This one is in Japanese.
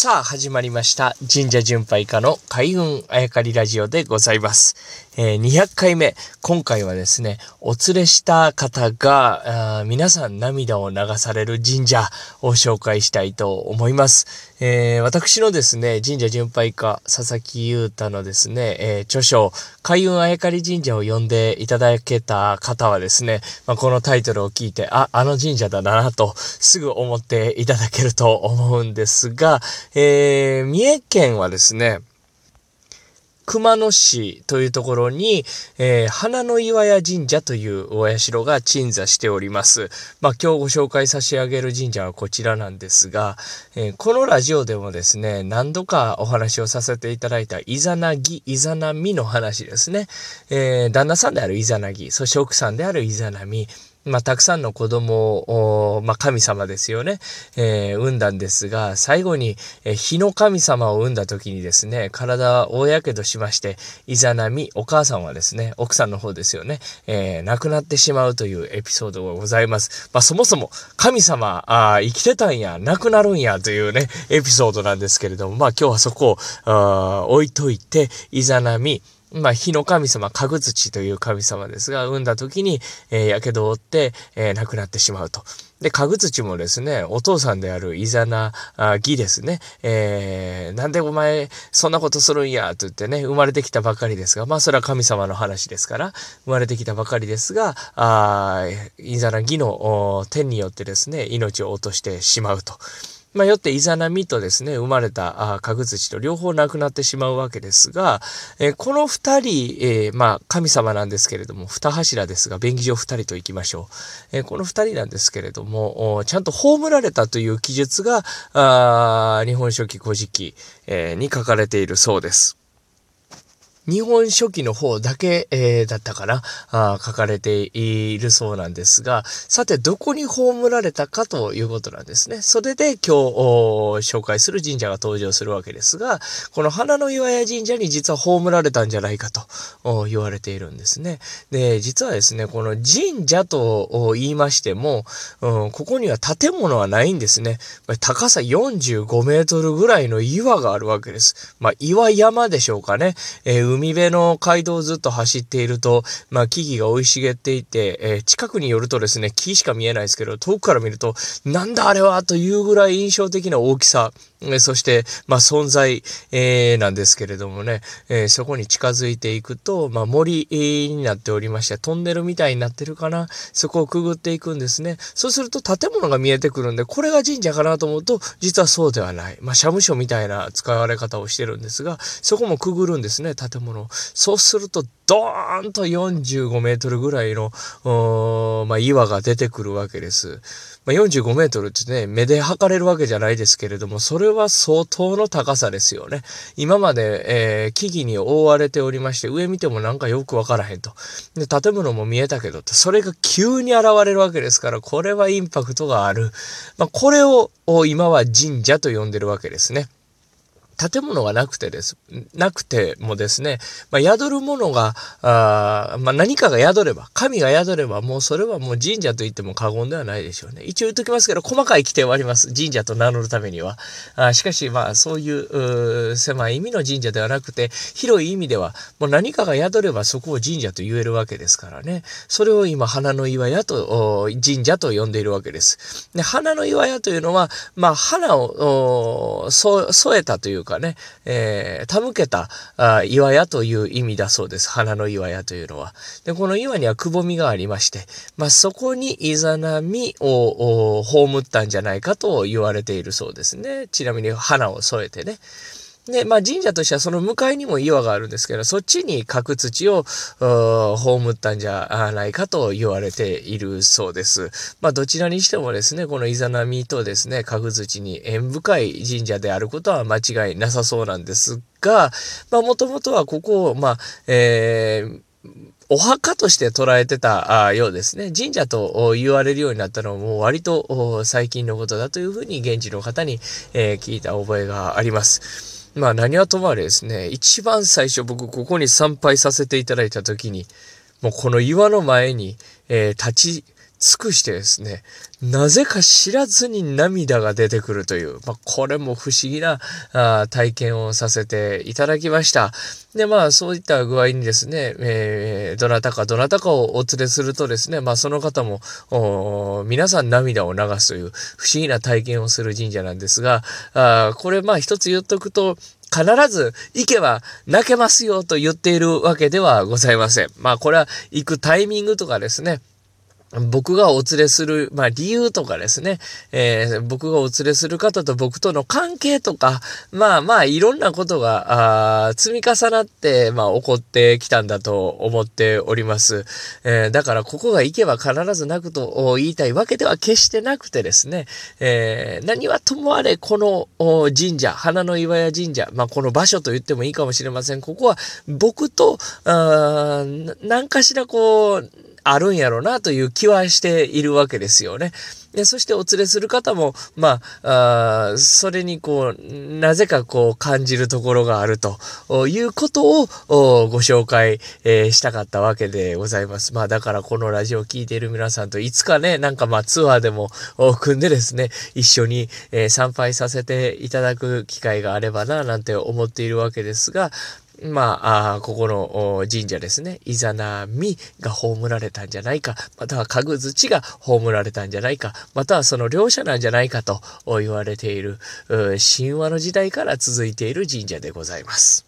さあ、始まりました。神社巡拝家の開運あやかりラジオでございます。えー、200回目。今回はですね、お連れした方が、皆さん涙を流される神社を紹介したいと思います。えー、私のですね、神社巡拝家、佐々木優太のですね、えー、著書、開運あやかり神社を読んでいただけた方はですね、まあ、このタイトルを聞いて、あ、あの神社だなと、すぐ思っていただけると思うんですが、ー、三重県はですね、熊野市というところに、えー、花の岩屋神社というお社が鎮座しております。まあ、今日ご紹介差し上げる神社はこちらなんですが、えー、このラジオでもですね、何度かお話をさせていただいたイザナギ、イザナミの話ですね。えー、旦那さんであるイザナギ、そして奥さんであるイザナミ、まあ、たくさんの子供を、まあ、神様ですよね、えー、産んだんですが、最後に、えー、火の神様を産んだ時にですね、体大やけどしまして、いざなみ、お母さんはですね、奥さんの方ですよね、えー、亡くなってしまうというエピソードがございます。まあ、そもそも、神様、あ生きてたんや、亡くなるんやというね、エピソードなんですけれども、まあ、今日はそこを、置いといて、いざなみ、まあ、火の神様、かぐ土という神様ですが、産んだ時に、えー、やけどを負って、えー、亡くなってしまうと。で、かぐ土もですね、お父さんであるイザナギですね、えー、なんでお前、そんなことするんや、と言ってね、生まれてきたばかりですが、まあ、それは神様の話ですから、生まれてきたばかりですが、あイザナギの天によってですね、命を落としてしまうと。まあ、よってイザナミとですね、生まれたあ角土と両方亡くなってしまうわけですが、えー、この二人、えー、まあ、神様なんですけれども、二柱ですが、便宜上二人と行きましょう。えー、この二人なんですけれども、ちゃんと葬られたという記述が、あ日本書紀古事記、えー、に書かれているそうです。日本書紀の方だけ、えー、だったかなあ、書かれているそうなんですが、さて、どこに葬られたかということなんですね。それで今日紹介する神社が登場するわけですが、この花の岩屋神社に実は葬られたんじゃないかと言われているんですね。で、実はですね、この神社と言いましても、うん、ここには建物はないんですね。高さ45メートルぐらいの岩があるわけです。まあ、岩山でしょうかね。えー海辺の街道をずっと走っていると、まあ、木々が生い茂っていて、えー、近くに寄るとですね、木しか見えないですけど、遠くから見ると、なんだあれはというぐらい印象的な大きさ、えそして、まあ、存在、えー、なんですけれどもね、えー、そこに近づいていくと、まあ、森になっておりまして、トンネルみたいになってるかな、そこをくぐっていくんですね。そうすると建物が見えてくるんで、これが神社かなと思うと、実はそうではない。まあ、社務所みたいな使われ方をしてるんですが、そこもくぐるんですね、建物。そうすると、ドーンと45メートルぐらいの、まあ、岩が出てくるわけです。まあ、45メートルってね、目で測れるわけじゃないですけれども、それは相当の高さですよね。今まで、えー、木々に覆われておりまして、上見てもなんかよくわからへんと。で、建物も見えたけど、それが急に現れるわけですから、これはインパクトがある。まあ、これを今は神社と呼んでるわけですね。建物がなくてです、なくてもですね、まあ、宿るものが、あまあ、何かが宿れば、神が宿れば、もうそれはもう神社と言っても過言ではないでしょうね。一応言っときますけど、細かい規定はあります。神社と名乗るためには。あしかし、まあ、そういう狭い意味の神社ではなくて、広い意味では、もう何かが宿ればそこを神社と言えるわけですからね。それを今、花の岩屋と、神社と呼んでいるわけです。で、花の岩屋というのは、まあ、花を添えたというかかね、えー、手向けたあ岩屋という意味だそうです。花の岩屋というのは。で、この岩にはくぼみがありまして、まあ、そこにイザナミを葬ったんじゃないかと言われているそうですね。ちなみに花を添えてね。で、まあ神社としてはその向かいにも岩があるんですけど、そっちに角土を葬ったんじゃないかと言われているそうです。まあどちらにしてもですね、このイザナミとですね、角土に縁深い神社であることは間違いなさそうなんですが、まあもともとはここを、まあ、えー、お墓として捉えてたようですね。神社と言われるようになったのはもう割と最近のことだというふうに現地の方に、聞いた覚えがあります。まあ何はともあれですね、一番最初僕ここに参拝させていただいた時に、もうこの岩の前に、えー、立ち、尽くしてですね、なぜか知らずに涙が出てくるという、まあ、これも不思議なあ体験をさせていただきました。で、まあ、そういった具合にですね、えー、どなたかどなたかをお連れするとですね、まあ、その方も、皆さん涙を流すという不思議な体験をする神社なんですが、あこれ、まあ、一つ言っとくと、必ず行けば泣けますよと言っているわけではございません。まあこれは行くタイミングとかですね、僕がお連れする、まあ理由とかですね、えー、僕がお連れする方と僕との関係とか、まあまあいろんなことが、積み重なって、まあ起こってきたんだと思っております。えー、だからここが行けば必ず泣くと言いたいわけでは決してなくてですね、えー、何はともあれこの神社、花の岩屋神社、まあこの場所と言ってもいいかもしれません。ここは僕と、何かしらこう、あるんやろうなという気はしているわけですよね。でそしてお連れする方も、まあ、あそれにこう、なぜかこう感じるところがあるということをご紹介、えー、したかったわけでございます。まあだからこのラジオを聴いている皆さんといつかね、なんかまあツアーでも組んでですね、一緒に、えー、参拝させていただく機会があればな、なんて思っているわけですが、まあ、あここの神社ですね、イザナミが葬られたんじゃないか、または家具土が葬られたんじゃないか、またはその両者なんじゃないかと言われている、神話の時代から続いている神社でございます。